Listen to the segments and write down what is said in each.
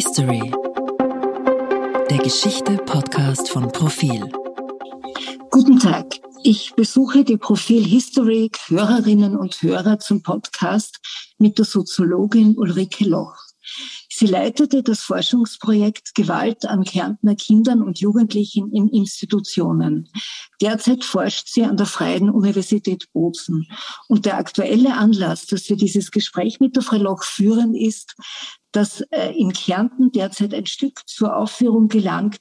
History. Der Geschichte-Podcast von Profil. Guten Tag. Ich besuche die Profil History Hörerinnen und Hörer zum Podcast mit der Soziologin Ulrike Loch. Sie leitete das Forschungsprojekt Gewalt an Kärntner Kindern und Jugendlichen in Institutionen. Derzeit forscht sie an der Freien Universität Bozen. Und der aktuelle Anlass, dass wir dieses Gespräch mit der Frau Loch führen, ist, dass äh, in Kärnten derzeit ein Stück zur Aufführung gelangt,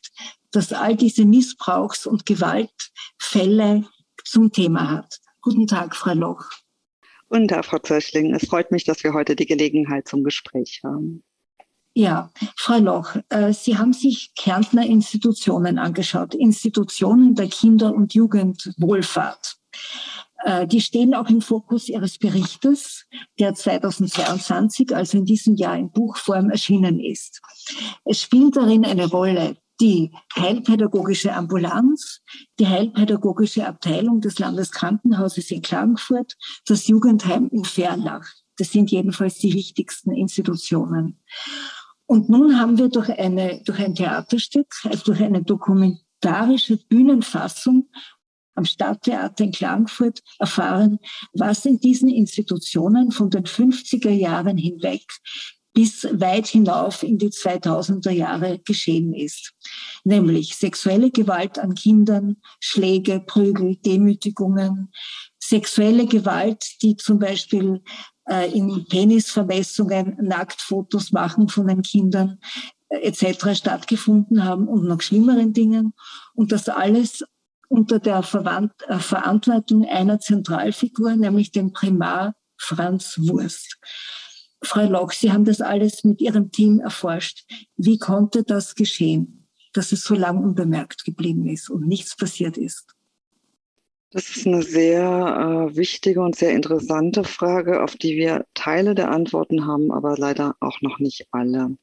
das all diese Missbrauchs- und Gewaltfälle zum Thema hat. Guten Tag, Frau Loch. Guten Tag, Frau Zöchling. Es freut mich, dass wir heute die Gelegenheit zum Gespräch haben. Ja, Frau Loch, äh, Sie haben sich Kärntner Institutionen angeschaut, Institutionen der Kinder- und Jugendwohlfahrt. Äh, die stehen auch im Fokus Ihres Berichtes, der 2022, also in diesem Jahr in Buchform erschienen ist. Es spielt darin eine Rolle die Heilpädagogische Ambulanz, die Heilpädagogische Abteilung des Landeskrankenhauses in Klagenfurt, das Jugendheim in Fernlach. Das sind jedenfalls die wichtigsten Institutionen. Und nun haben wir durch, eine, durch ein Theaterstück, also durch eine dokumentarische Bühnenfassung am Stadttheater in Klagenfurt erfahren, was in diesen Institutionen von den 50er Jahren hinweg bis weit hinauf in die 2000er Jahre geschehen ist. Nämlich sexuelle Gewalt an Kindern, Schläge, Prügel, Demütigungen, sexuelle Gewalt, die zum Beispiel äh, in Penisvermessungen, Nacktfotos machen von den Kindern äh, etc. stattgefunden haben und noch schlimmeren Dingen. Und das alles unter der Verwand äh, Verantwortung einer Zentralfigur, nämlich dem Primar Franz Wurst. Frau Loch, Sie haben das alles mit Ihrem Team erforscht. Wie konnte das geschehen, dass es so lang unbemerkt geblieben ist und nichts passiert ist? Das ist eine sehr äh, wichtige und sehr interessante Frage, auf die wir Teile der Antworten haben, aber leider auch noch nicht alle.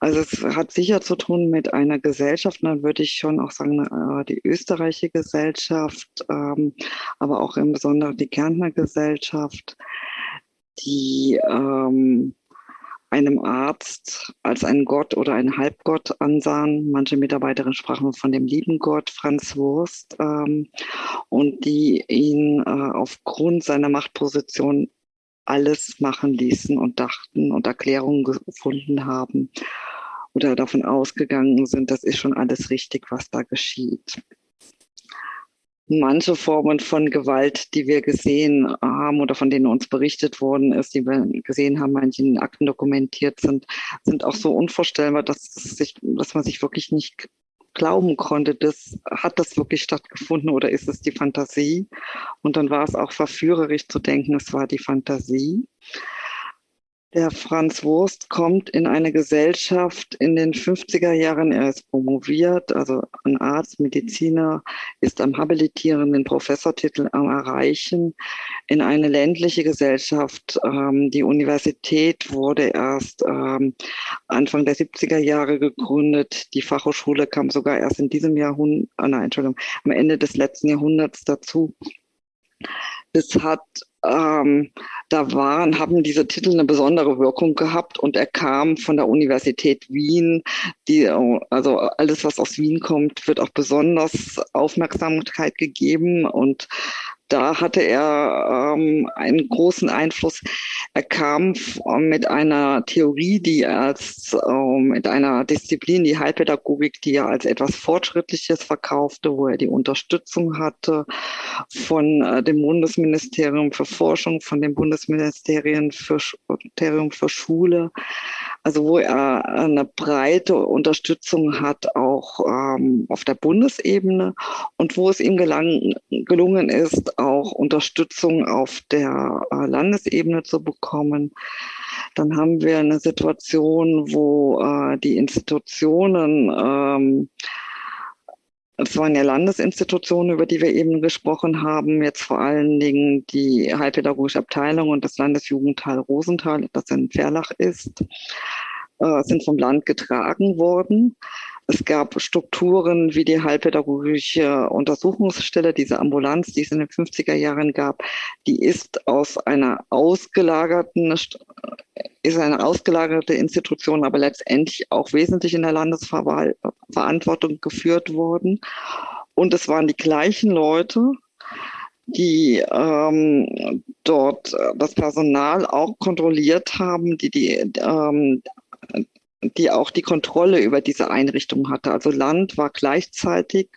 Also es hat sicher zu tun mit einer Gesellschaft, dann würde ich schon auch sagen, äh, die österreichische Gesellschaft, ähm, aber auch im Besonderen die Kärntner Gesellschaft, die ähm, einem Arzt als einen Gott oder einen Halbgott ansahen. Manche Mitarbeiterinnen sprachen von dem lieben Gott Franz Wurst ähm, und die ihn äh, aufgrund seiner Machtposition alles machen ließen und dachten und Erklärungen gefunden haben oder davon ausgegangen sind, das ist schon alles richtig, was da geschieht manche Formen von Gewalt, die wir gesehen haben oder von denen uns berichtet worden ist, die wir gesehen haben, manche in Akten dokumentiert sind, sind auch so unvorstellbar, dass, sich, dass man sich wirklich nicht glauben konnte, das, hat das wirklich stattgefunden oder ist es die Fantasie? Und dann war es auch verführerisch zu denken, es war die Fantasie. Der Franz Wurst kommt in eine Gesellschaft in den 50er Jahren. Er ist promoviert, also ein Arzt, Mediziner, ist am Habilitieren, den Professortitel am Erreichen. In eine ländliche Gesellschaft. Ähm, die Universität wurde erst ähm, Anfang der 70er Jahre gegründet. Die Fachhochschule kam sogar erst in diesem Jahrhundert, ah, nein, Entschuldigung, am Ende des letzten Jahrhunderts dazu. Es hat ähm, da waren, haben diese Titel eine besondere Wirkung gehabt und er kam von der Universität Wien. Die, also alles, was aus Wien kommt, wird auch besonders Aufmerksamkeit gegeben und da hatte er ähm, einen großen Einfluss. Er kam mit einer Theorie, die als ähm, mit einer Disziplin, die Heilpädagogik, die er als etwas Fortschrittliches verkaufte, wo er die Unterstützung hatte von äh, dem Bundesministerium für Forschung, von dem Bundesministerium für, Ministerium für Schule, also wo er eine breite Unterstützung hat, auch ähm, auf der Bundesebene und wo es ihm gelang, gelungen ist, auch Unterstützung auf der äh, Landesebene zu bekommen. Dann haben wir eine Situation, wo äh, die Institutionen ähm, es waren ja Landesinstitutionen, über die wir eben gesprochen haben, jetzt vor allen Dingen die Heilpädagogische Abteilung und das Landesjugendteil Rosenthal, das in Verlach ist, äh, sind vom Land getragen worden. Es gab Strukturen wie die Heilpädagogische Untersuchungsstelle, diese Ambulanz, die es in den 50er Jahren gab, die ist aus einer ausgelagerten, ist eine ausgelagerte Institution, aber letztendlich auch wesentlich in der Landesverantwortung geführt worden. Und es waren die gleichen Leute, die ähm, dort das Personal auch kontrolliert haben, die die ähm, die auch die Kontrolle über diese Einrichtung hatte. Also Land war gleichzeitig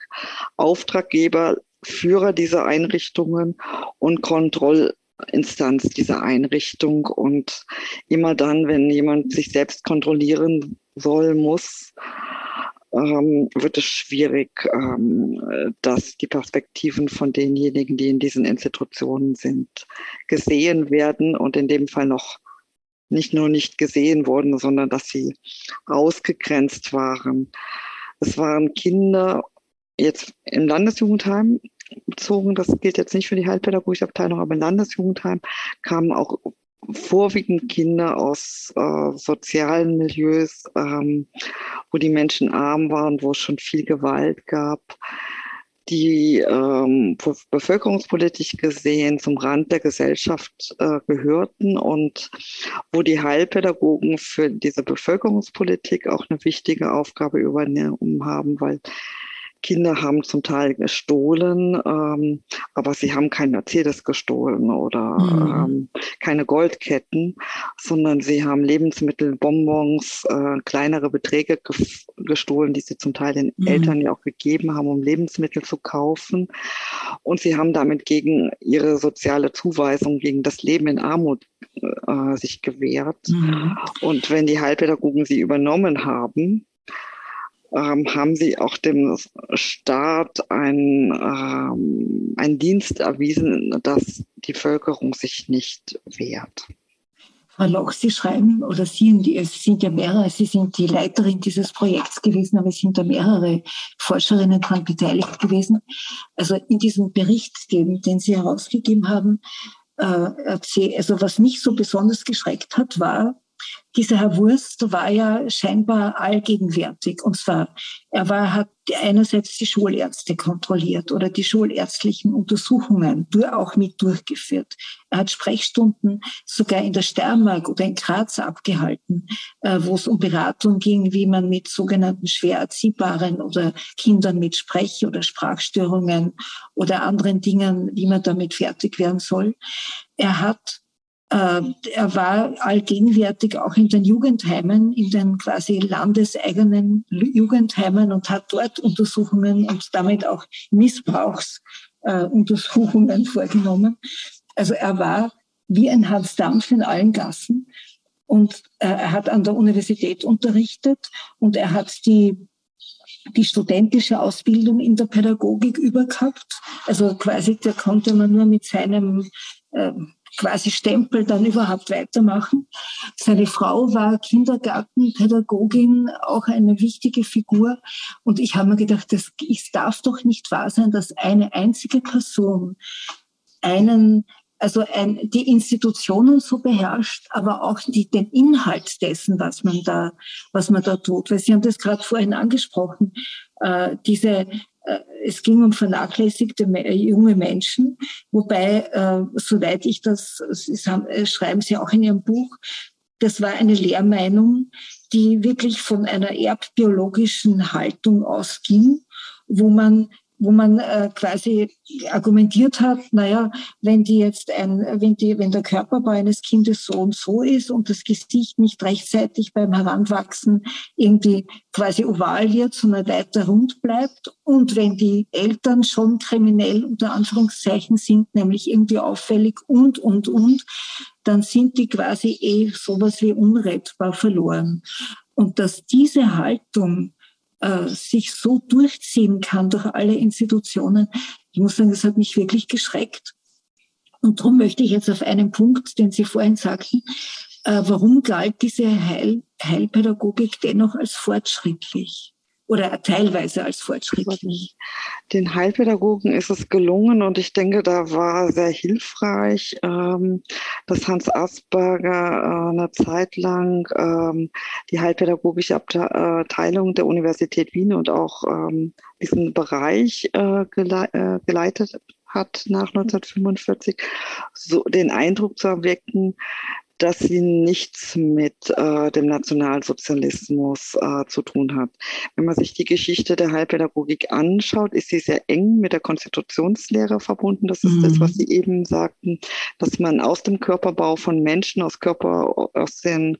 Auftraggeber, Führer dieser Einrichtungen und Kontrollinstanz dieser Einrichtung. Und immer dann, wenn jemand sich selbst kontrollieren soll, muss, ähm, wird es schwierig, ähm, dass die Perspektiven von denjenigen, die in diesen Institutionen sind, gesehen werden und in dem Fall noch nicht nur nicht gesehen wurden, sondern dass sie ausgegrenzt waren. Es waren Kinder jetzt im Landesjugendheim bezogen, das gilt jetzt nicht für die Heilpädagogische Abteilung, aber im Landesjugendheim kamen auch vorwiegend Kinder aus äh, sozialen Milieus, ähm, wo die Menschen arm waren, wo es schon viel Gewalt gab die ähm, bevölkerungspolitisch gesehen zum Rand der Gesellschaft äh, gehörten und wo die Heilpädagogen für diese Bevölkerungspolitik auch eine wichtige Aufgabe übernommen haben, weil Kinder haben zum Teil gestohlen, ähm, aber sie haben kein Mercedes gestohlen oder mhm. ähm, keine Goldketten, sondern sie haben Lebensmittel, Bonbons, äh, kleinere Beträge ge gestohlen, die sie zum Teil den mhm. Eltern ja auch gegeben haben, um Lebensmittel zu kaufen. Und sie haben damit gegen ihre soziale Zuweisung, gegen das Leben in Armut äh, sich gewehrt. Mhm. Und wenn die Heilpädagogen sie übernommen haben, ähm, haben sie auch dem Staat ein, ähm, einen Dienst erwiesen, dass die Bevölkerung sich nicht wehrt. Frau Loch, Sie schreiben, oder Sie, es sind ja mehrere, Sie sind die Leiterin dieses Projekts gewesen, aber es sind da mehrere Forscherinnen daran beteiligt gewesen. Also in diesem Bericht, den, den Sie herausgegeben haben, äh, also was mich so besonders geschreckt hat, war, dieser Herr Wurst war ja scheinbar allgegenwärtig. Und zwar, er war, hat einerseits die Schulärzte kontrolliert oder die schulärztlichen Untersuchungen auch mit durchgeführt. Er hat Sprechstunden sogar in der Steiermark oder in Graz abgehalten, äh, wo es um Beratung ging, wie man mit sogenannten schwer erziehbaren oder Kindern mit Sprech- oder Sprachstörungen oder anderen Dingen, wie man damit fertig werden soll. Er hat er war allgegenwärtig auch in den Jugendheimen, in den quasi landeseigenen Jugendheimen und hat dort Untersuchungen und damit auch Missbrauchsuntersuchungen vorgenommen. Also er war wie ein Hans Dampf in allen Gassen und äh, er hat an der Universität unterrichtet und er hat die die studentische Ausbildung in der Pädagogik übergehabt. Also quasi, da konnte man nur mit seinem äh, quasi Stempel dann überhaupt weitermachen. Seine Frau war Kindergartenpädagogin, auch eine wichtige Figur. Und ich habe mir gedacht, es darf doch nicht wahr sein, dass eine einzige Person einen also ein, die Institutionen so beherrscht, aber auch die, den Inhalt dessen, was man da, was man da tut. Weil Sie haben das gerade vorhin angesprochen, äh, diese es ging um vernachlässigte junge Menschen, wobei, äh, soweit ich das, äh, schreiben Sie auch in Ihrem Buch, das war eine Lehrmeinung, die wirklich von einer erbbiologischen Haltung ausging, wo man wo man äh, quasi argumentiert hat, naja, wenn die jetzt ein, wenn die, wenn der Körperbau eines Kindes so und so ist und das Gesicht nicht rechtzeitig beim Heranwachsen irgendwie quasi oval wird, sondern weiter rund bleibt und wenn die Eltern schon kriminell unter Anführungszeichen sind, nämlich irgendwie auffällig und, und, und, dann sind die quasi eh sowas wie unrettbar verloren. Und dass diese Haltung äh, sich so durchziehen kann durch alle Institutionen. Ich muss sagen, das hat mich wirklich geschreckt. Und darum möchte ich jetzt auf einen Punkt, den Sie vorhin sagten, äh, warum galt diese Heil Heilpädagogik dennoch als fortschrittlich? Oder teilweise als fortschrittlich. Den Heilpädagogen ist es gelungen und ich denke, da war sehr hilfreich, ähm, dass Hans Asperger äh, eine Zeit lang ähm, die Heilpädagogische Abteilung äh, der Universität Wien und auch ähm, diesen Bereich äh, geleitet hat nach 1945, so den Eindruck zu erwecken, dass sie nichts mit äh, dem Nationalsozialismus äh, zu tun hat. Wenn man sich die Geschichte der Heilpädagogik anschaut, ist sie sehr eng mit der Konstitutionslehre verbunden. Das ist mhm. das, was Sie eben sagten, dass man aus dem Körperbau von Menschen, aus Körper, aus, den,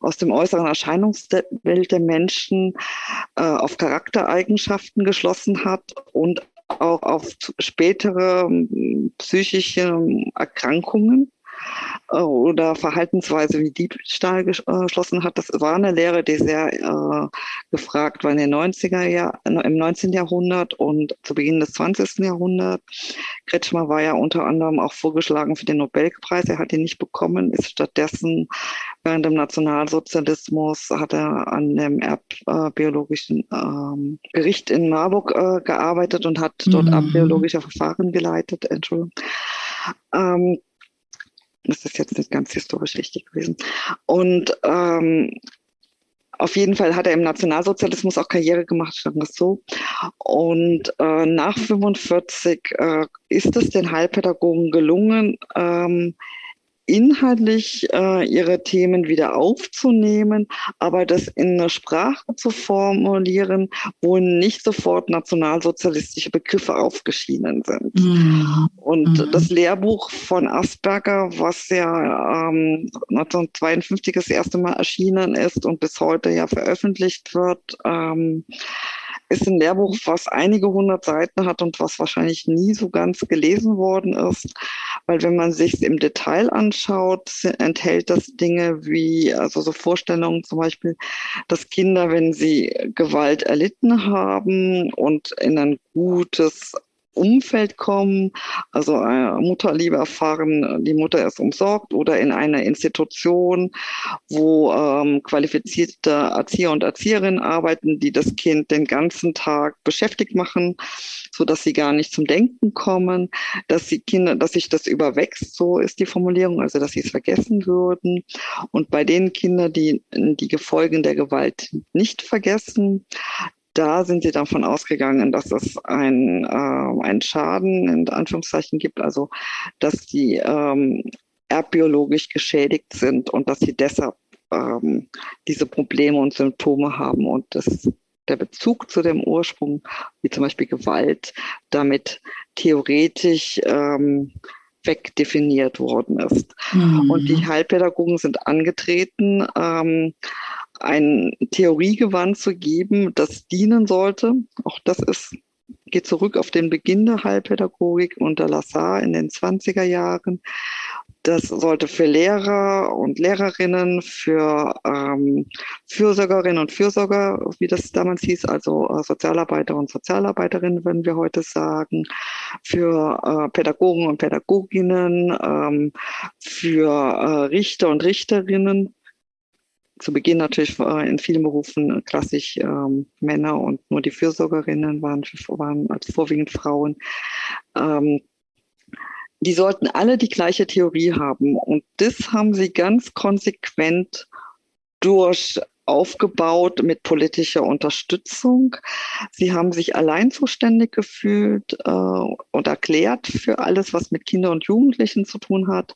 aus dem äußeren Erscheinungswelt der Menschen äh, auf Charaktereigenschaften geschlossen hat und auch auf spätere psychische Erkrankungen oder Verhaltensweise wie Diebstahl geschlossen hat. Das war eine Lehre, die sehr äh, gefragt war in den 90er Jahr, im 19. Jahrhundert und zu Beginn des 20. Jahrhunderts. Kretschmer war ja unter anderem auch vorgeschlagen für den Nobelpreis. Er hat ihn nicht bekommen, ist stattdessen während dem Nationalsozialismus hat er an dem erbbiologischen ähm, Gericht in Marburg äh, gearbeitet und hat dort mhm. erbbiologische Verfahren geleitet. Entschuldigung. Ähm, das ist jetzt nicht ganz historisch richtig gewesen. Und ähm, auf jeden Fall hat er im Nationalsozialismus auch Karriere gemacht, sagen wir es so. Und äh, nach 45 äh, ist es den Heilpädagogen gelungen, ähm, inhaltlich äh, ihre Themen wieder aufzunehmen, aber das in einer Sprache zu formulieren, wo nicht sofort nationalsozialistische Begriffe aufgeschieden sind. Mhm. Und mhm. das Lehrbuch von Asperger, was ja ähm, 1952 das erste Mal erschienen ist und bis heute ja veröffentlicht wird, ähm, ist ein Lehrbuch, was einige hundert Seiten hat und was wahrscheinlich nie so ganz gelesen worden ist, weil wenn man sich im Detail anschaut, enthält das Dinge wie, also so Vorstellungen zum Beispiel, dass Kinder, wenn sie Gewalt erlitten haben und in ein gutes Umfeld kommen, also äh, Mutterliebe erfahren, die Mutter ist umsorgt oder in einer Institution, wo ähm, qualifizierte Erzieher und Erzieherinnen arbeiten, die das Kind den ganzen Tag beschäftigt machen, so dass sie gar nicht zum Denken kommen, dass die Kinder, dass sich das überwächst, so ist die Formulierung, also dass sie es vergessen würden. Und bei den Kindern, die die Folgen der Gewalt nicht vergessen, da sind sie davon ausgegangen, dass es ein, äh, einen Schaden in Anführungszeichen gibt, also dass die ähm, erbbiologisch geschädigt sind und dass sie deshalb ähm, diese Probleme und Symptome haben und das, der Bezug zu dem Ursprung, wie zum Beispiel Gewalt, damit theoretisch ähm, wegdefiniert worden ist. Mhm. Und die Heilpädagogen sind angetreten, ähm, ein Theoriegewand zu geben, das dienen sollte. Auch das ist, geht zurück auf den Beginn der Heilpädagogik unter Lassar in den 20er Jahren. Das sollte für Lehrer und Lehrerinnen, für ähm, Fürsorgerinnen und Fürsorger, wie das damals hieß, also äh, Sozialarbeiter und Sozialarbeiterinnen, würden wir heute sagen, für äh, Pädagogen und Pädagoginnen, ähm, für äh, Richter und Richterinnen zu Beginn natürlich in vielen Berufen klassisch ähm, Männer und nur die Fürsorgerinnen waren, waren als vorwiegend Frauen. Ähm, die sollten alle die gleiche Theorie haben. Und das haben sie ganz konsequent durch aufgebaut mit politischer Unterstützung. Sie haben sich allein zuständig gefühlt äh, und erklärt für alles, was mit Kindern und Jugendlichen zu tun hat.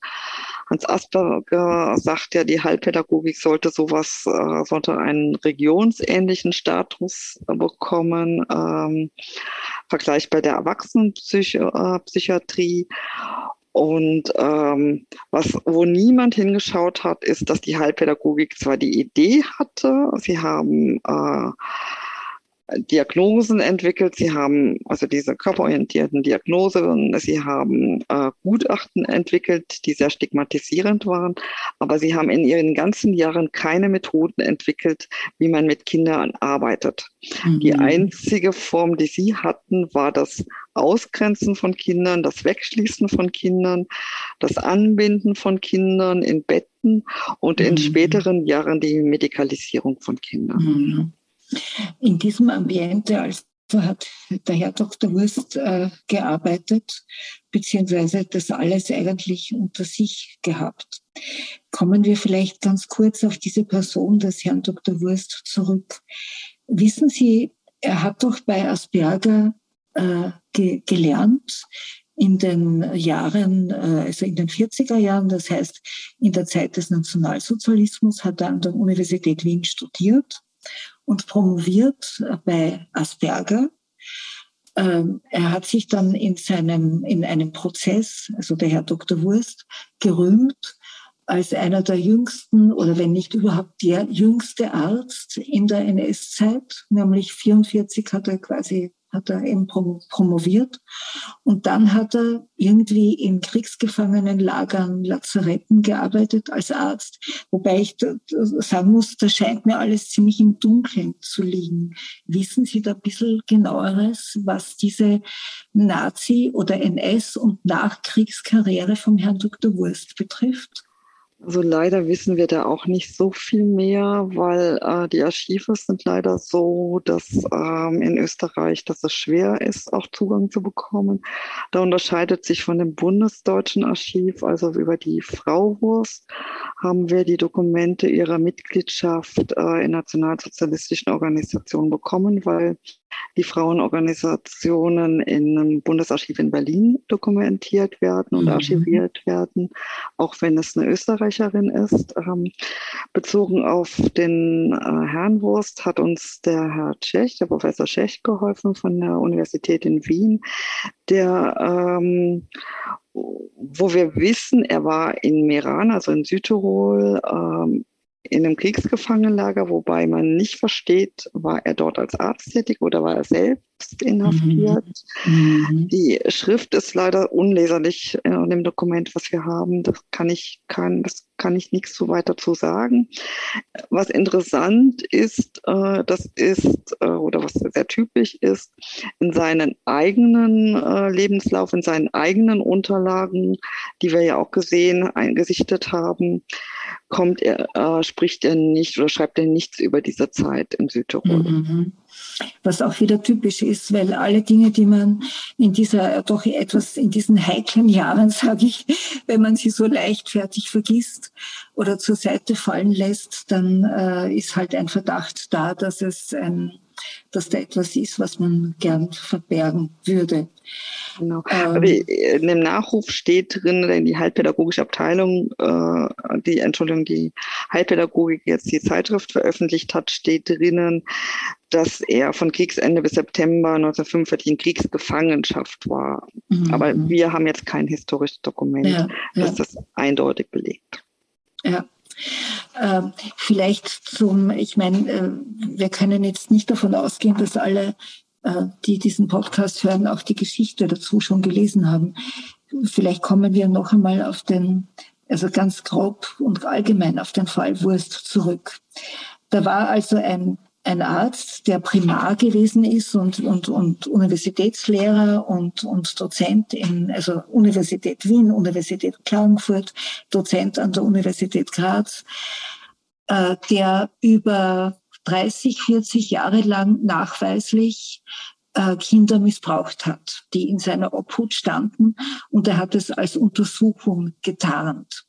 Hans Asperger sagt ja, die Heilpädagogik sollte sowas, äh, sollte einen regionsähnlichen Status bekommen, ähm, vergleichbar der Erwachsenenpsychiatrie. Und ähm, was, wo niemand hingeschaut hat, ist, dass die Heilpädagogik zwar die Idee hatte, sie haben äh, Diagnosen entwickelt. Sie haben also diese körperorientierten Diagnosen, sie haben äh, Gutachten entwickelt, die sehr stigmatisierend waren, aber sie haben in ihren ganzen Jahren keine Methoden entwickelt, wie man mit Kindern arbeitet. Mhm. Die einzige Form, die sie hatten, war das Ausgrenzen von Kindern, das Wegschließen von Kindern, das Anbinden von Kindern in Betten und in mhm. späteren Jahren die Medikalisierung von Kindern. Mhm. In diesem Ambiente also hat der Herr Dr. Wurst äh, gearbeitet, beziehungsweise das alles eigentlich unter sich gehabt. Kommen wir vielleicht ganz kurz auf diese Person des Herrn Dr. Wurst zurück. Wissen Sie, er hat doch bei Asperger äh, ge gelernt in den Jahren, äh, also in den 40er Jahren, das heißt in der Zeit des Nationalsozialismus, hat er an der Universität Wien studiert und promoviert bei Asperger. Ähm, er hat sich dann in seinem, in einem Prozess, also der Herr Dr. Wurst, gerühmt als einer der jüngsten oder wenn nicht überhaupt der jüngste Arzt in der NS-Zeit, nämlich 44 hat er quasi hat er eben promoviert. Und dann hat er irgendwie in Kriegsgefangenenlagern, Lazaretten gearbeitet als Arzt. Wobei ich sagen muss, da scheint mir alles ziemlich im Dunkeln zu liegen. Wissen Sie da ein bisschen genaueres, was diese Nazi- oder NS- und Nachkriegskarriere vom Herrn Dr. Wurst betrifft? Also leider wissen wir da auch nicht so viel mehr, weil äh, die Archive sind leider so, dass ähm, in Österreich, dass es schwer ist, auch Zugang zu bekommen. Da unterscheidet sich von dem bundesdeutschen Archiv, also über die Frau Wurst, haben wir die Dokumente ihrer Mitgliedschaft äh, in nationalsozialistischen Organisationen bekommen, weil die Frauenorganisationen im Bundesarchiv in Berlin dokumentiert werden und mhm. archiviert werden, auch wenn es eine Österreicherin ist. Ähm, bezogen auf den äh, Herrn Wurst hat uns der Herr Tschech, der Professor Tschech geholfen von der Universität in Wien, der ähm, wo wir wissen, er war in Meran, also in Südtirol, ähm, in einem Kriegsgefangenenlager, wobei man nicht versteht, war er dort als Arzt tätig oder war er selbst inhaftiert. Mhm. mhm. Die Schrift ist leider unleserlich in dem Dokument, was wir haben. Das kann ich, kann, das kann ich nichts so weiter zu sagen. Was interessant ist, äh, das ist, äh, oder was sehr typisch ist, in seinen eigenen äh, Lebenslauf, in seinen eigenen Unterlagen, die wir ja auch gesehen, eingesichtet haben, kommt er, äh, spricht er nicht oder schreibt er nichts über diese Zeit in Südtirol. Mhm. Was auch wieder typisch ist, weil alle Dinge, die man in dieser doch etwas in diesen heiklen Jahren, sage ich, wenn man sie so leichtfertig vergisst oder zur Seite fallen lässt, dann äh, ist halt ein Verdacht da, dass es ein dass da etwas ist, was man gern verbergen würde. Genau. Ähm, in dem Nachruf steht drin, in die Heilpädagogische Abteilung, äh, die, Entschuldigung, die Heilpädagogik jetzt die Zeitschrift veröffentlicht hat, steht drinnen, dass er von Kriegsende bis September 1945 in Kriegsgefangenschaft war. Mhm. Aber wir haben jetzt kein historisches Dokument, ja, ja. das das eindeutig belegt. Ja. Äh, vielleicht zum, ich meine, äh, wir können jetzt nicht davon ausgehen, dass alle, äh, die diesen Podcast hören, auch die Geschichte dazu schon gelesen haben. Vielleicht kommen wir noch einmal auf den, also ganz grob und allgemein auf den Fall Wurst zurück. Da war also ein ein Arzt, der Primar gewesen ist und, und, und Universitätslehrer und, und Dozent in, also Universität Wien, Universität Klagenfurt, Dozent an der Universität Graz, äh, der über 30, 40 Jahre lang nachweislich äh, Kinder missbraucht hat, die in seiner Obhut standen und er hat es als Untersuchung getarnt.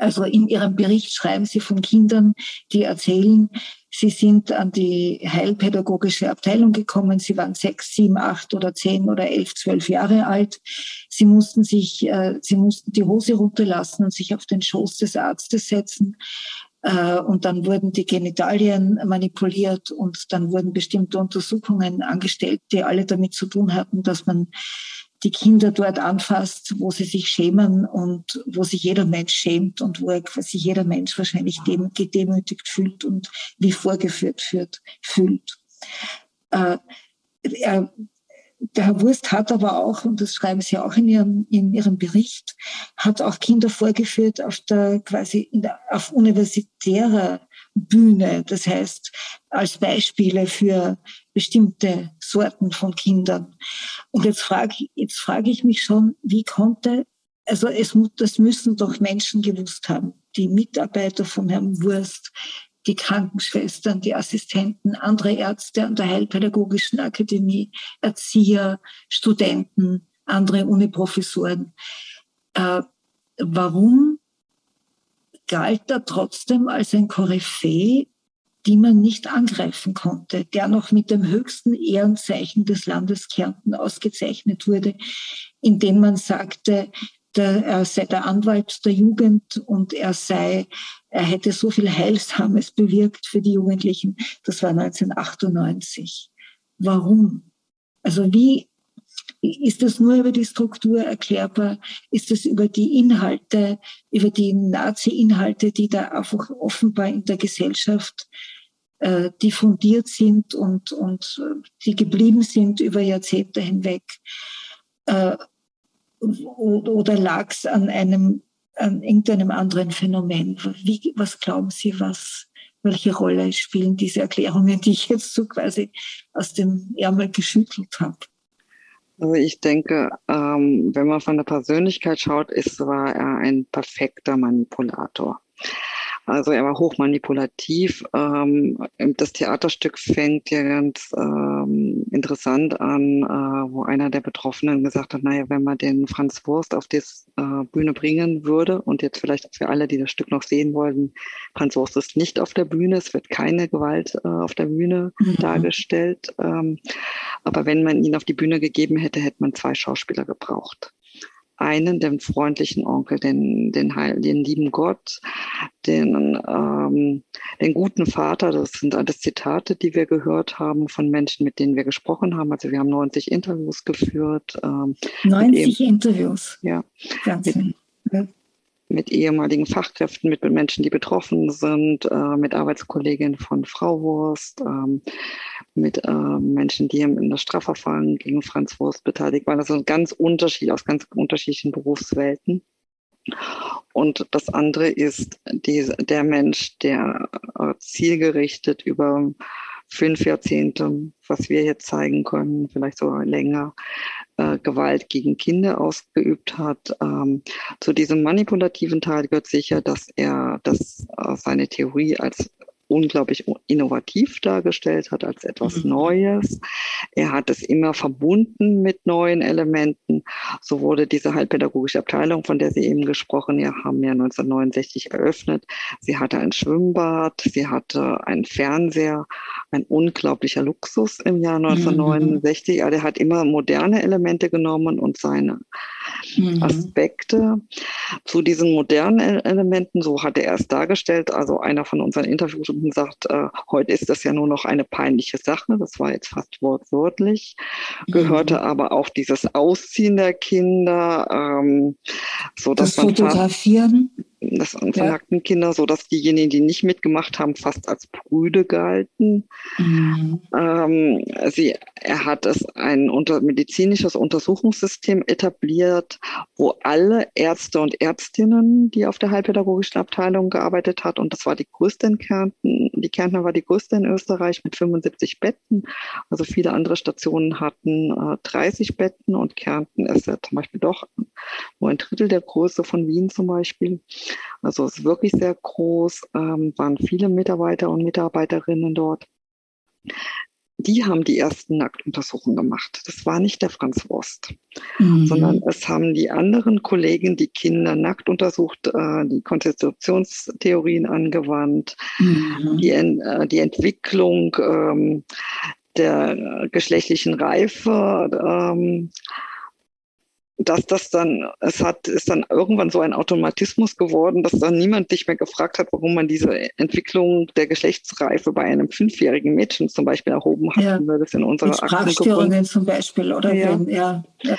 Also in Ihrem Bericht schreiben Sie von Kindern, die erzählen, Sie sind an die heilpädagogische Abteilung gekommen. Sie waren sechs, sieben, acht oder zehn oder elf, zwölf Jahre alt. Sie mussten sich, äh, sie mussten die Hose runterlassen und sich auf den Schoß des Arztes setzen. Äh, und dann wurden die Genitalien manipuliert und dann wurden bestimmte Untersuchungen angestellt, die alle damit zu tun hatten, dass man die Kinder dort anfasst, wo sie sich schämen und wo sich jeder Mensch schämt und wo sich jeder Mensch wahrscheinlich gedemütigt fühlt und wie vorgeführt fühlt. fühlt. Äh, er, der Herr Wurst hat aber auch, und das schreiben Sie auch in Ihrem, in Ihrem Bericht, hat auch Kinder vorgeführt auf der quasi der, auf universitärer Bühne. Das heißt, als Beispiele für bestimmte Sorten von Kindern. Und jetzt frage, jetzt frage ich mich schon, wie konnte, also es, das müssen doch Menschen gewusst haben, die Mitarbeiter von Herrn Wurst, die Krankenschwestern, die Assistenten, andere Ärzte an der Heilpädagogischen Akademie, Erzieher, Studenten, andere Uniprofessoren. Äh, warum galt er trotzdem als ein Koryphäe, die man nicht angreifen konnte, der noch mit dem höchsten Ehrenzeichen des Landes Kärnten ausgezeichnet wurde, indem man sagte, der, er sei der Anwalt der Jugend und er sei, er hätte so viel Heilsames bewirkt für die Jugendlichen. Das war 1998. Warum? Also wie ist das nur über die Struktur erklärbar? Ist das über die Inhalte, über die Nazi-Inhalte, die da einfach offenbar in der Gesellschaft äh, diffundiert sind und, und äh, die geblieben sind über Jahrzehnte hinweg? Äh, oder lag es an an irgendeinem anderen Phänomen? Wie, was glauben Sie, was, welche Rolle spielen diese Erklärungen, die ich jetzt so quasi aus dem Ärmel geschüttelt habe? Also ich denke, ähm, wenn man von der Persönlichkeit schaut, ist, war er ein perfekter Manipulator. Also er war hochmanipulativ. Ähm, das Theaterstück fängt ja ganz ähm, interessant an, äh, wo einer der Betroffenen gesagt hat, naja, wenn man den Franz Wurst auf die äh, Bühne bringen würde und jetzt vielleicht für alle, die das Stück noch sehen wollen, Franz Wurst ist nicht auf der Bühne, es wird keine Gewalt äh, auf der Bühne mhm. dargestellt. Ähm, aber wenn man ihn auf die Bühne gegeben hätte, hätte man zwei Schauspieler gebraucht einen, den freundlichen Onkel, den, den, den lieben Gott, den, ähm, den guten Vater. Das sind alles Zitate, die wir gehört haben von Menschen, mit denen wir gesprochen haben. Also wir haben 90 Interviews geführt. Ähm, 90 Interviews. Ja. Wahnsinn. Mit, mit ehemaligen Fachkräften, mit Menschen, die betroffen sind, äh, mit Arbeitskolleginnen von Frau Wurst, ähm, mit äh, Menschen, die in das Strafverfahren gegen Franz Wurst beteiligt waren. Also ganz unterschiedlich aus ganz unterschiedlichen Berufswelten. Und das andere ist die, der Mensch, der äh, zielgerichtet über fünf Jahrzehnte, was wir jetzt zeigen können, vielleicht sogar länger, äh, Gewalt gegen Kinder ausgeübt hat. Ähm, zu diesem manipulativen Teil gehört sicher, dass er das, äh, seine Theorie als unglaublich innovativ dargestellt hat als etwas mhm. Neues. Er hat es immer verbunden mit neuen Elementen. So wurde diese halbpädagogische Abteilung, von der Sie eben gesprochen haben, ja 1969 eröffnet. Sie hatte ein Schwimmbad, sie hatte einen Fernseher, ein unglaublicher Luxus im Jahr 1969. Mhm. Also er hat immer moderne Elemente genommen und seine mhm. Aspekte zu diesen modernen Elementen, so hatte er es dargestellt. Also einer von unseren Interviews und sagt, äh, heute ist das ja nur noch eine peinliche Sache. Das war jetzt fast wortwörtlich. Gehörte mhm. aber auch dieses Ausziehen der Kinder, ähm, so dass das man Fotografieren das vernackten ja. Kinder, so dass diejenigen, die nicht mitgemacht haben, fast als Brüde galten. Mhm. Ähm, sie, er hat es ein unter, medizinisches Untersuchungssystem etabliert, wo alle Ärzte und Ärztinnen, die auf der heilpädagogischen Abteilung gearbeitet hat, und das war die größte in Kärnten, die Kärntner war die größte in Österreich mit 75 Betten. Also viele andere Stationen hatten äh, 30 Betten und Kärnten ist ja zum Beispiel doch nur ein Drittel der Größe von Wien zum Beispiel. Also es ist wirklich sehr groß, ähm, waren viele Mitarbeiter und Mitarbeiterinnen dort. Die haben die ersten Nacktuntersuchungen gemacht. Das war nicht der Franz Wurst, mhm. sondern es haben die anderen Kollegen die Kinder nackt untersucht, äh, die Konstitutionstheorien angewandt, mhm. die, äh, die Entwicklung ähm, der geschlechtlichen Reife ähm, dass das dann, es hat, ist dann irgendwann so ein Automatismus geworden, dass dann niemand sich mehr gefragt hat, warum man diese Entwicklung der Geschlechtsreife bei einem fünfjährigen Mädchen zum Beispiel erhoben hat. Ja. Das in unserer Sprachstörungen zum Beispiel, oder? Ja. Wenn, ja. ja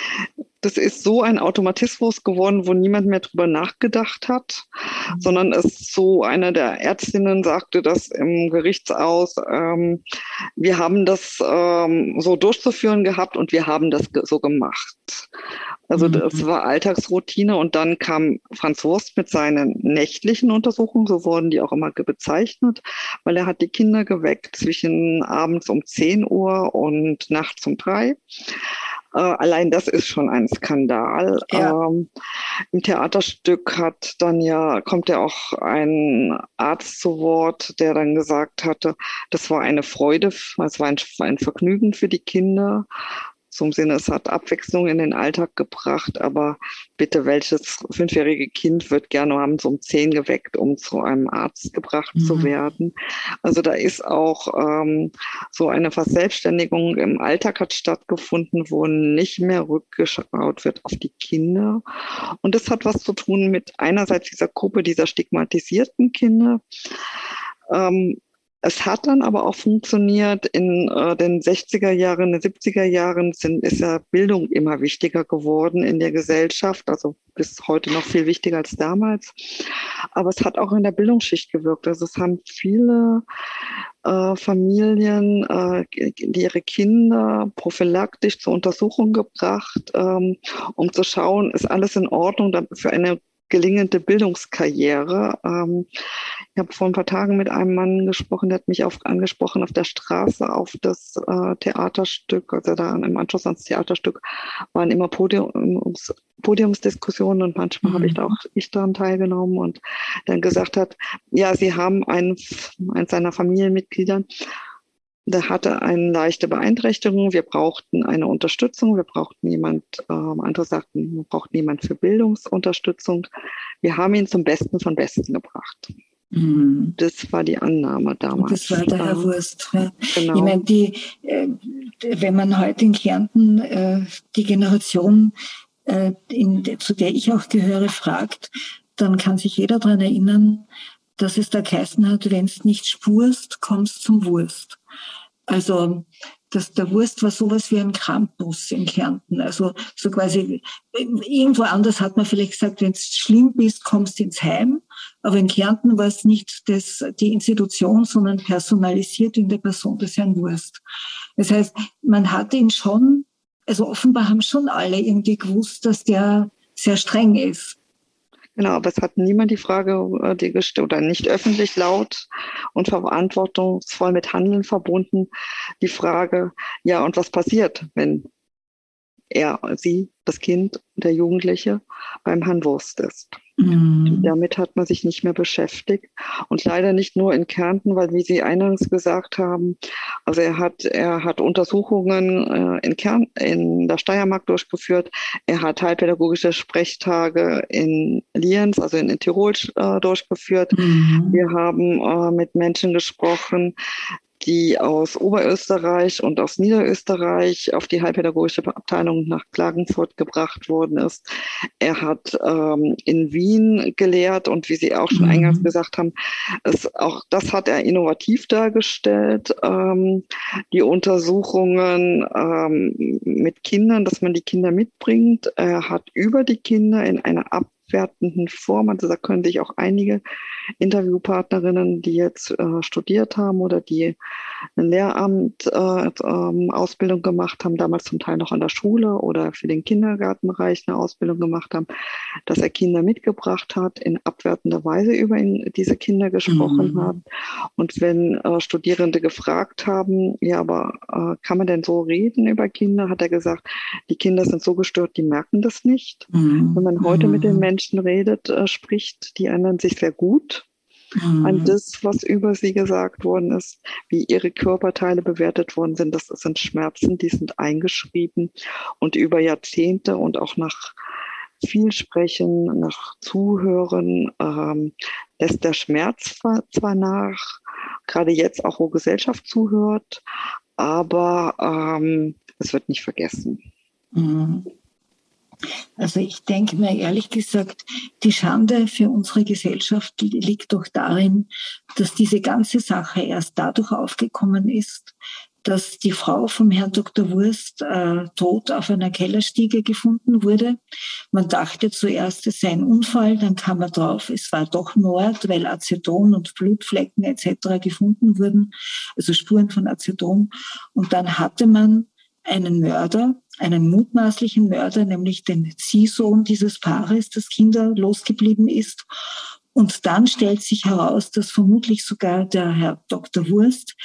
das ist so ein Automatismus geworden, wo niemand mehr drüber nachgedacht hat, mhm. sondern es so einer der Ärztinnen sagte das im Gerichtshaus, ähm, wir haben das ähm, so durchzuführen gehabt und wir haben das so gemacht. Also mhm. das war Alltagsroutine und dann kam Franz Wurst mit seinen nächtlichen Untersuchungen, so wurden die auch immer bezeichnet, weil er hat die Kinder geweckt zwischen abends um 10 Uhr und nachts um drei Äh, allein das ist schon ein Skandal. Ja. Ähm, Im Theaterstück hat dann ja, kommt ja auch ein Arzt zu Wort, der dann gesagt hatte, das war eine Freude, es war ein, ein Vergnügen für die Kinder zum Sinne, es hat Abwechslung in den Alltag gebracht, aber bitte, welches fünfjährige Kind wird gerne abends um zehn geweckt, um zu einem Arzt gebracht mhm. zu werden? Also da ist auch ähm, so eine Verselbstständigung im Alltag hat stattgefunden, wo nicht mehr rückgeschaut wird auf die Kinder. Und das hat was zu tun mit einerseits dieser Gruppe dieser stigmatisierten Kinder, ähm, es hat dann aber auch funktioniert. In äh, den 60er Jahren, den 70er Jahren sind, ist ja Bildung immer wichtiger geworden in der Gesellschaft, also bis heute noch viel wichtiger als damals. Aber es hat auch in der Bildungsschicht gewirkt. Also es haben viele äh, Familien, äh, die ihre Kinder prophylaktisch zur Untersuchung gebracht, ähm, um zu schauen, ist alles in Ordnung für eine gelingende Bildungskarriere. Ähm, ich habe vor ein paar Tagen mit einem Mann gesprochen, der hat mich auf, angesprochen auf der Straße auf das äh, Theaterstück, also da im Anschluss ans Theaterstück waren immer Podiums, Podiumsdiskussionen und manchmal mhm. habe ich da auch ich daran teilgenommen und dann gesagt hat, ja, sie haben einen, einen seiner Familienmitgliedern der hatte eine leichte Beeinträchtigung. Wir brauchten eine Unterstützung. Wir brauchten jemand, äh, andere sagten, wir brauchten jemand für Bildungsunterstützung. Wir haben ihn zum Besten von Besten gebracht. Mhm. Das war die Annahme damals. Das war der Herr Wurst. Ja. Genau. Ich meine, die, äh, wenn man heute in Kärnten äh, die Generation, äh, in, zu der ich auch gehöre, fragt, dann kann sich jeder daran erinnern, dass es da geheißen hat, wenn es nicht spurst, kommst zum Wurst. Also das, der Wurst war sowas wie ein Krampus in Kärnten. Also so quasi, irgendwo anders hat man vielleicht gesagt, wenn es schlimm bist, kommst ins Heim. Aber in Kärnten war es nicht das, die Institution, sondern personalisiert in der Person des Herrn Wurst. Das heißt, man hat ihn schon, also offenbar haben schon alle irgendwie gewusst, dass der sehr streng ist. Genau, aber es hat niemand die Frage äh, die gestellt oder nicht öffentlich laut und verantwortungsvoll mit Handeln verbunden. Die Frage, ja, und was passiert, wenn er, sie, das Kind, der Jugendliche beim Herrn Wurst ist? Mhm. Damit hat man sich nicht mehr beschäftigt. Und leider nicht nur in Kärnten, weil wie Sie eingangs gesagt haben, also er hat, er hat Untersuchungen äh, in Kärn, in der Steiermark durchgeführt. Er hat heilpädagogische Sprechtage in Lienz, also in, in Tirol äh, durchgeführt. Mhm. Wir haben äh, mit Menschen gesprochen, die aus Oberösterreich und aus Niederösterreich auf die heilpädagogische Abteilung nach Klagenfurt gebracht worden ist. Er hat ähm, in Wien gelehrt und wie Sie auch schon mhm. eingangs gesagt haben, es, auch das hat er innovativ dargestellt. Ähm, die Untersuchungen ähm, mit Kindern, dass man die Kinder mitbringt. Er hat über die Kinder in einer Ab abwertenden Form. Also da können sich auch einige Interviewpartnerinnen, die jetzt äh, studiert haben oder die eine Lehramt-Ausbildung äh, ähm, gemacht haben, damals zum Teil noch an der Schule oder für den Kindergartenbereich eine Ausbildung gemacht haben, dass er Kinder mitgebracht hat, in abwertender Weise über ihn, diese Kinder gesprochen mhm. hat. Und wenn äh, Studierende gefragt haben, ja, aber äh, kann man denn so reden über Kinder, hat er gesagt, die Kinder sind so gestört, die merken das nicht. Mhm. Wenn man heute mhm. mit den Menschen Menschen redet, äh, spricht, die erinnern sich sehr gut mhm. an das, was über sie gesagt worden ist, wie ihre Körperteile bewertet worden sind. Das sind Schmerzen, die sind eingeschrieben und über Jahrzehnte und auch nach viel Sprechen, nach Zuhören ähm, lässt der Schmerz zwar nach, gerade jetzt auch, wo Gesellschaft zuhört, aber ähm, es wird nicht vergessen. Mhm. Also ich denke mir ehrlich gesagt, die Schande für unsere Gesellschaft liegt doch darin, dass diese ganze Sache erst dadurch aufgekommen ist, dass die Frau vom Herrn Dr. Wurst äh, tot auf einer Kellerstiege gefunden wurde. Man dachte zuerst, es sei ein Unfall, dann kam man drauf, es war doch Mord, weil Aceton und Blutflecken etc. gefunden wurden, also Spuren von Aceton. Und dann hatte man einen Mörder, einen mutmaßlichen Mörder, nämlich den Ziehsohn dieses Paares, das kinderlos geblieben ist. Und dann stellt sich heraus, dass vermutlich sogar der Herr Dr. Wurst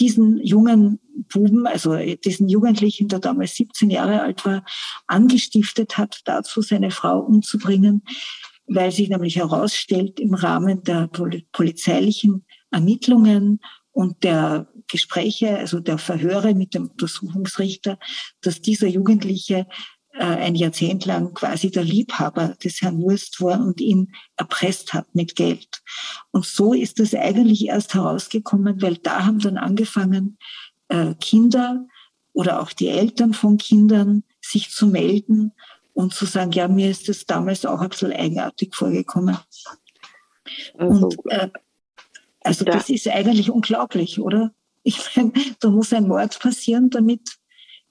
diesen jungen Buben, also diesen Jugendlichen, der damals 17 Jahre alt war, angestiftet hat, dazu seine Frau umzubringen, weil sich nämlich herausstellt im Rahmen der polizeilichen Ermittlungen und der Gespräche, also der Verhöre mit dem Untersuchungsrichter, dass dieser Jugendliche äh, ein Jahrzehnt lang quasi der Liebhaber des Herrn Wurst war und ihn erpresst hat mit Geld. Und so ist es eigentlich erst herausgekommen, weil da haben dann angefangen, äh, Kinder oder auch die Eltern von Kindern sich zu melden und zu sagen, ja, mir ist das damals auch ein bisschen eigenartig vorgekommen. Also, und äh, also da. das ist eigentlich unglaublich, oder? Ich meine, da muss ein Mord passieren, damit,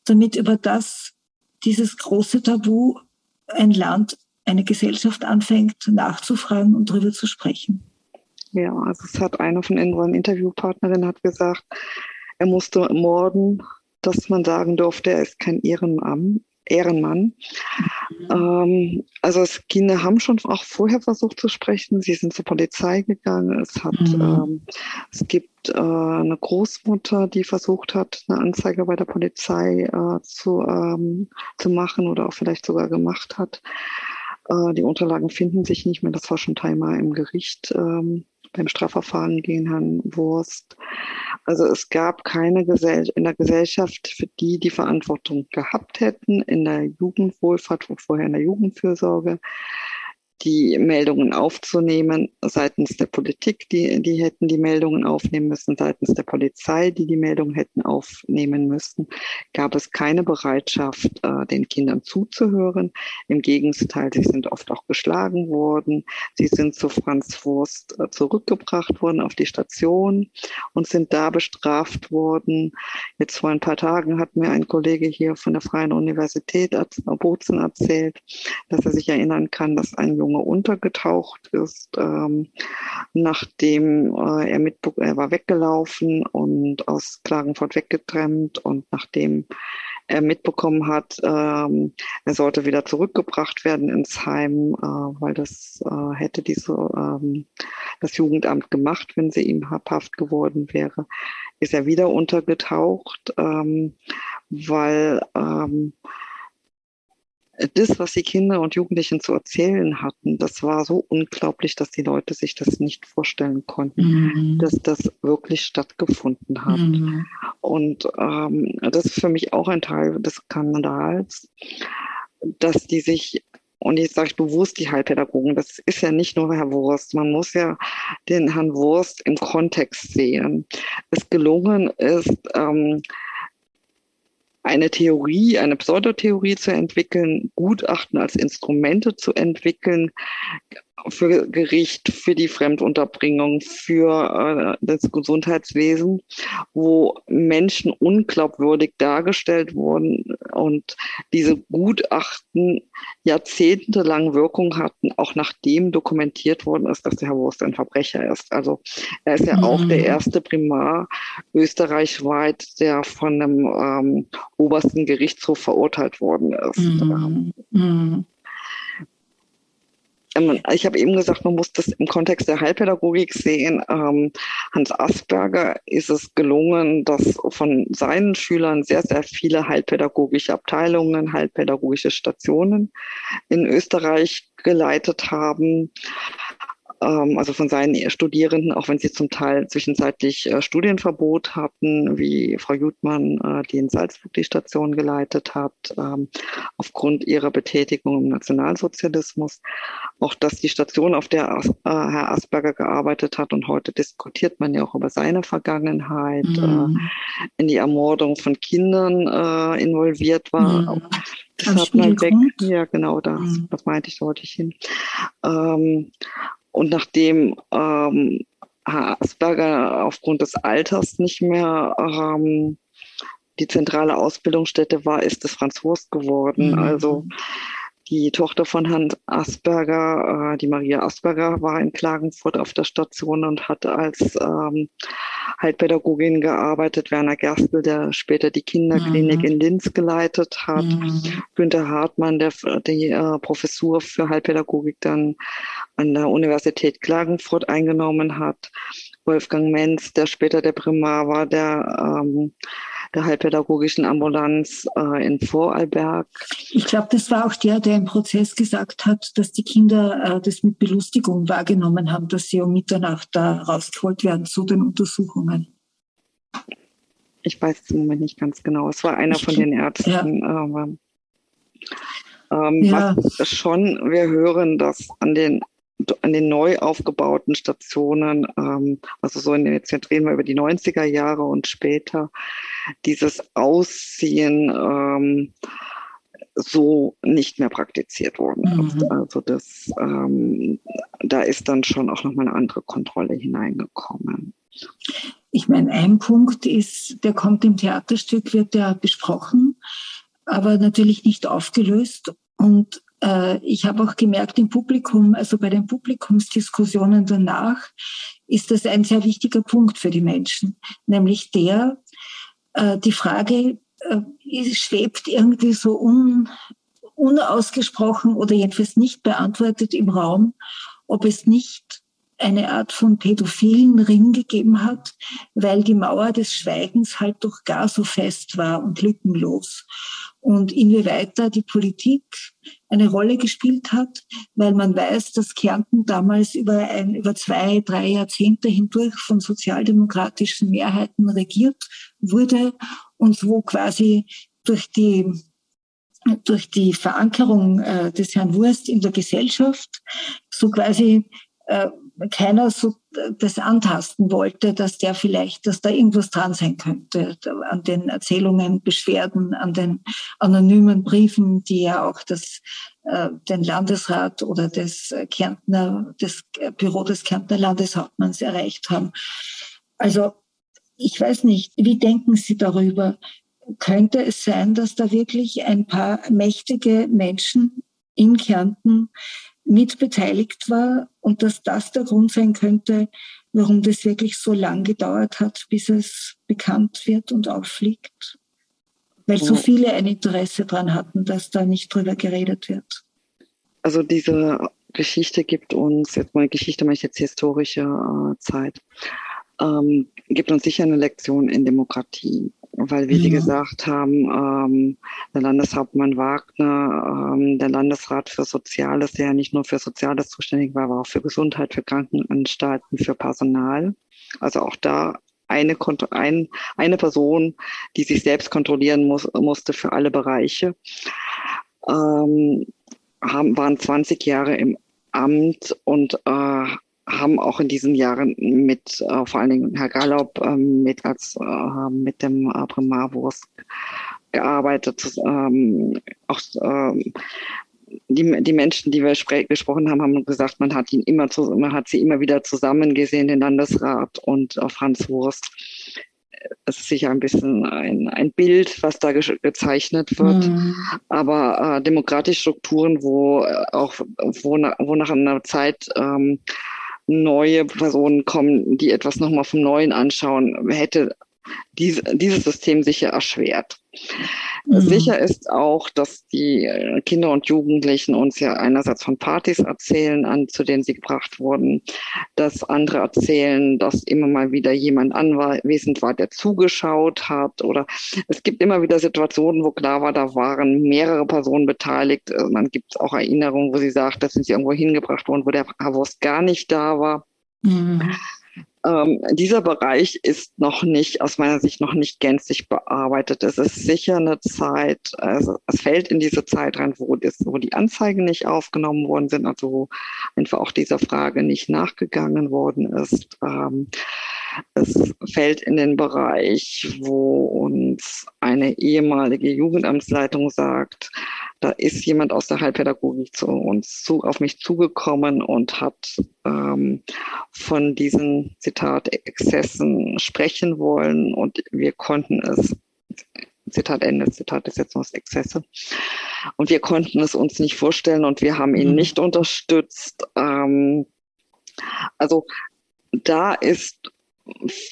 damit über das, dieses große Tabu ein Land, eine Gesellschaft anfängt nachzufragen und darüber zu sprechen. Ja, also es hat eine von unseren Interviewpartnerinnen hat gesagt, er musste morden, dass man sagen durfte, er ist kein Ehrenmann. Ehrenmann. Mhm. Also es, Kinder haben schon auch vorher versucht zu sprechen. Sie sind zur Polizei gegangen. Es hat, mhm. ähm, es gibt äh, eine Großmutter, die versucht hat, eine Anzeige bei der Polizei äh, zu, ähm, zu machen oder auch vielleicht sogar gemacht hat. Äh, die Unterlagen finden sich nicht mehr. Das war schon Timer im Gericht. Ähm, beim Strafverfahren gegen Herrn Wurst. Also es gab keine Gesell in der Gesellschaft, für die die Verantwortung gehabt hätten, in der Jugendwohlfahrt vorher in der Jugendfürsorge, die Meldungen aufzunehmen seitens der Politik, die, die hätten die Meldungen aufnehmen müssen, seitens der Polizei, die die Meldungen hätten aufnehmen müssen, gab es keine Bereitschaft, äh, den Kindern zuzuhören. Im Gegenteil, sie sind oft auch geschlagen worden. Sie sind zu Franz Wurst äh, zurückgebracht worden auf die Station und sind da bestraft worden. Jetzt vor ein paar Tagen hat mir ein Kollege hier von der Freien Universität Bozen erzählt, dass er sich erinnern kann, dass ein Junge Junge untergetaucht ist, ähm, nachdem äh, er mit, er war weggelaufen und aus Klagenfurt weggetrennt und nachdem er mitbekommen hat, ähm, er sollte wieder zurückgebracht werden ins Heim, äh, weil das äh, hätte diese, ähm, das Jugendamt gemacht, wenn sie ihm habhaft geworden wäre, ist er wieder untergetaucht, ähm, weil ähm, das, was die Kinder und Jugendlichen zu erzählen hatten, das war so unglaublich, dass die Leute sich das nicht vorstellen konnten, mhm. dass das wirklich stattgefunden hat. Mhm. Und ähm, das ist für mich auch ein Teil des Skandals, dass die sich und ich sage bewusst die Heilpädagogen, das ist ja nicht nur Herr Wurst, man muss ja den Herrn Wurst im Kontext sehen. Es gelungen ist, ähm, eine Theorie, eine Pseudotheorie zu entwickeln, Gutachten als Instrumente zu entwickeln, für Gericht, für die Fremdunterbringung, für äh, das Gesundheitswesen, wo Menschen unglaubwürdig dargestellt wurden und diese Gutachten jahrzehntelang Wirkung hatten, auch nachdem dokumentiert worden ist, dass der Herr Wurst ein Verbrecher ist. Also er ist ja mhm. auch der erste Primar österreichweit, der von einem ähm, obersten Gerichtshof verurteilt worden ist. Mhm. Mhm. Ähm, ich habe eben gesagt, man muss das im Kontext der Heilpädagogik sehen. Ähm, Hans Asperger ist es gelungen, dass von seinen Schülern sehr, sehr viele heilpädagogische Abteilungen, heilpädagogische Stationen in Österreich geleitet haben also von seinen Studierenden, auch wenn sie zum Teil zwischenzeitlich äh, Studienverbot hatten, wie Frau Jutmann, äh, die in Salzburg die Station geleitet hat, ähm, aufgrund ihrer Betätigung im Nationalsozialismus. Auch dass die Station, auf der äh, Herr Asperger gearbeitet hat, und heute diskutiert man ja auch über seine Vergangenheit, mhm. in die Ermordung von Kindern involviert war. Mhm. Das hat man weg. Ja, genau, das, mhm. das meinte ich, wollte ich hin. Ähm, und nachdem ähm, Herr Asperger aufgrund des Alters nicht mehr ähm, die zentrale Ausbildungsstätte war, ist es Franz Wurst geworden. Mhm. Also die Tochter von Herrn Asperger, äh, die Maria Asperger, war in Klagenfurt auf der Station und hat als ähm, Heilpädagogin gearbeitet. Werner Gerstl, der später die Kinderklinik mhm. in Linz geleitet hat. Mhm. Günter Hartmann, der die äh, Professur für Heilpädagogik dann an der Universität Klagenfurt eingenommen hat. Wolfgang Menz, der später der Primar war, der ähm, der heilpädagogischen Ambulanz äh, in Vorarlberg. Ich glaube, das war auch der, der im Prozess gesagt hat, dass die Kinder äh, das mit Belustigung wahrgenommen haben, dass sie um Mitternacht da rausgeholt werden zu den Untersuchungen. Ich weiß es im Moment nicht ganz genau. Es war einer von den Ärzten. Ja. Aber, ähm, ja. Was schon, wir hören, dass an den an den neu aufgebauten Stationen, ähm, also so in den, jetzt reden wir über die 90er Jahre und später, dieses Ausziehen ähm, so nicht mehr praktiziert worden ist. Mhm. Also das, ähm, da ist dann schon auch nochmal eine andere Kontrolle hineingekommen. Ich meine, ein Punkt ist, der kommt im Theaterstück, wird ja besprochen, aber natürlich nicht aufgelöst. Und ich habe auch gemerkt im Publikum, also bei den Publikumsdiskussionen danach, ist das ein sehr wichtiger Punkt für die Menschen, nämlich der, äh, die Frage äh, schwebt irgendwie so un, unausgesprochen oder jedenfalls nicht beantwortet im Raum, ob es nicht eine Art von pädophilen Ring gegeben hat, weil die Mauer des Schweigens halt doch gar so fest war und lückenlos. Und inwieweit da die Politik eine Rolle gespielt hat, weil man weiß, dass Kärnten damals über, ein, über zwei, drei Jahrzehnte hindurch von sozialdemokratischen Mehrheiten regiert wurde und wo quasi durch die durch die Verankerung äh, des Herrn Wurst in der Gesellschaft so quasi äh, keiner so das antasten wollte, dass der vielleicht, dass da irgendwas dran sein könnte an den Erzählungen, Beschwerden, an den anonymen Briefen, die ja auch das, äh, den Landesrat oder das Kärntner, das Büro des Kärntner Landeshauptmanns erreicht haben. Also ich weiß nicht, wie denken Sie darüber? Könnte es sein, dass da wirklich ein paar mächtige Menschen in Kärnten mitbeteiligt war und dass das der Grund sein könnte, warum das wirklich so lang gedauert hat, bis es bekannt wird und auffliegt. Weil so viele ein Interesse daran hatten, dass da nicht drüber geredet wird. Also diese Geschichte gibt uns, jetzt mal Geschichte meine ich jetzt historische äh, Zeit, ähm, gibt uns sicher eine Lektion in Demokratie weil wie ja. Sie gesagt haben, ähm, der Landeshauptmann Wagner, ähm, der Landesrat für Soziales, der ja nicht nur für Soziales zuständig war, aber auch für Gesundheit, für Krankenanstalten, für Personal. Also auch da eine, ein, eine Person, die sich selbst kontrollieren muss, musste für alle Bereiche, ähm, haben, waren 20 Jahre im Amt und äh, haben auch in diesen Jahren mit, äh, vor allen Dingen Herr Gallop, äh, mit, als, äh, mit dem äh, Primarwurst gearbeitet. Ähm, auch ähm, die, die Menschen, die wir gesprochen haben, haben gesagt, man hat ihn immer zu, man hat sie immer wieder zusammen gesehen, den Landesrat und äh, Franz Wurst. Es ist sicher ein bisschen ein, ein Bild, was da ge gezeichnet wird, mhm. aber äh, demokratische Strukturen, wo äh, auch wo, na, wo nach einer Zeit ähm, neue Personen kommen, die etwas nochmal vom Neuen anschauen, hätte diese, dieses System sicher erschwert. Mhm. Sicher ist auch, dass die äh, Kinder und Jugendlichen uns ja einerseits von Partys erzählen, an, zu denen sie gebracht wurden, dass andere erzählen, dass immer mal wieder jemand anwesend war, der zugeschaut hat. Oder es gibt immer wieder Situationen, wo klar war, da waren mehrere Personen beteiligt. Äh, man gibt auch Erinnerungen, wo sie sagt, da sind sie irgendwo hingebracht worden, wo der Herr Wurst gar nicht da war. Mhm. Ähm, dieser Bereich ist noch nicht, aus meiner Sicht noch nicht gänzlich bearbeitet. Es ist sicher eine Zeit, also es fällt in diese Zeit rein, wo, das, wo die Anzeigen nicht aufgenommen worden sind, also wo einfach auch dieser Frage nicht nachgegangen worden ist. Ähm, es fällt in den Bereich, wo uns eine ehemalige Jugendamtsleitung sagt, da ist jemand aus der Heilpädagogik zu uns zu, auf mich zugekommen und hat ähm, von diesen Zitat Exzessen sprechen wollen und wir konnten es Zitat Ende, Zitat ist jetzt noch Exzesse. Und wir konnten es uns nicht vorstellen und wir haben ihn mhm. nicht unterstützt. Ähm, also da ist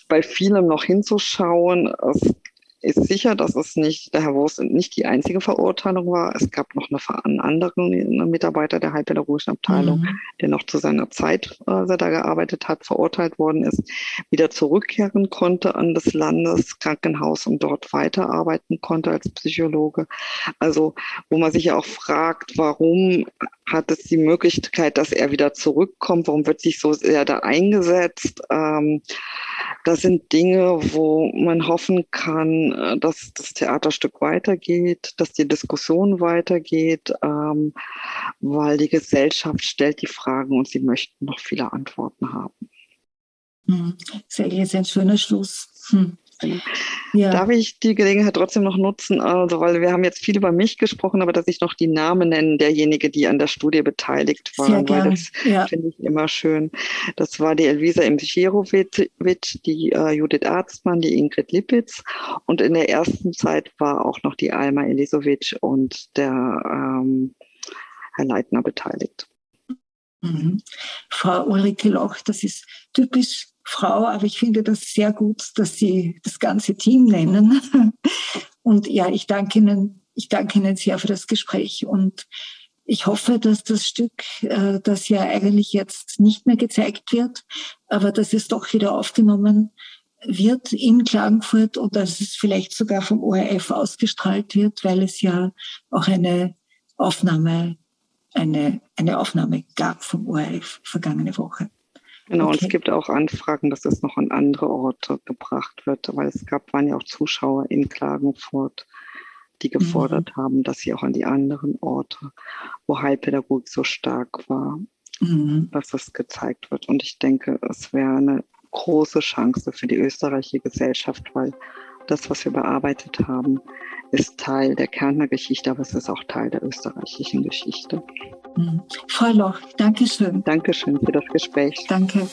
bei vielem noch hinzuschauen. Es ist sicher, dass es nicht, der Herr Wurst nicht die einzige Verurteilung war. Es gab noch eine, einen anderen Mitarbeiter der heilpädagogischen Abteilung, mhm. der noch zu seiner Zeit, als er da gearbeitet hat, verurteilt worden ist, wieder zurückkehren konnte an das Landeskrankenhaus und dort weiterarbeiten konnte als Psychologe. Also, wo man sich ja auch fragt, warum hat es die Möglichkeit, dass er wieder zurückkommt? Warum wird sich so sehr da eingesetzt? Ähm, das sind Dinge, wo man hoffen kann, äh, dass das Theaterstück weitergeht, dass die Diskussion weitergeht, ähm, weil die Gesellschaft stellt die Fragen und sie möchten noch viele Antworten haben. Hm, jetzt ein schöner Schluss. Hm. Ja. Darf ich die Gelegenheit trotzdem noch nutzen, also weil wir haben jetzt viel über mich gesprochen, aber dass ich noch die Namen nenne derjenige, die an der Studie beteiligt waren, weil das ja. finde ich immer schön. Das war die Elvisa Imsirovic, die äh, Judith Arztmann, die Ingrid Lippitz und in der ersten Zeit war auch noch die Alma Elisovic und der ähm, Herr Leitner beteiligt. Mhm. Frau Ulrike Loch, das ist typisch Frau, aber ich finde das sehr gut, dass Sie das ganze Team nennen. Und ja, ich danke Ihnen, ich danke Ihnen sehr für das Gespräch und ich hoffe, dass das Stück, äh, das ja eigentlich jetzt nicht mehr gezeigt wird, aber dass es doch wieder aufgenommen wird in Klagenfurt und dass es vielleicht sogar vom ORF ausgestrahlt wird, weil es ja auch eine Aufnahme, eine, eine Aufnahme gab vom ORF vergangene Woche. Genau, okay. und es gibt auch Anfragen, dass es noch an andere Orte gebracht wird, weil es gab, waren ja auch Zuschauer in Klagenfurt, die gefordert mhm. haben, dass sie auch an die anderen Orte, wo Heilpädagogik so stark war, mhm. dass es gezeigt wird. Und ich denke, es wäre eine große Chance für die österreichische Gesellschaft, weil das, was wir bearbeitet haben, ist Teil der Kärntner Geschichte, aber es ist auch Teil der österreichischen Geschichte. Mhm. Frau Loch, Dankeschön. Dankeschön für das Gespräch. Danke.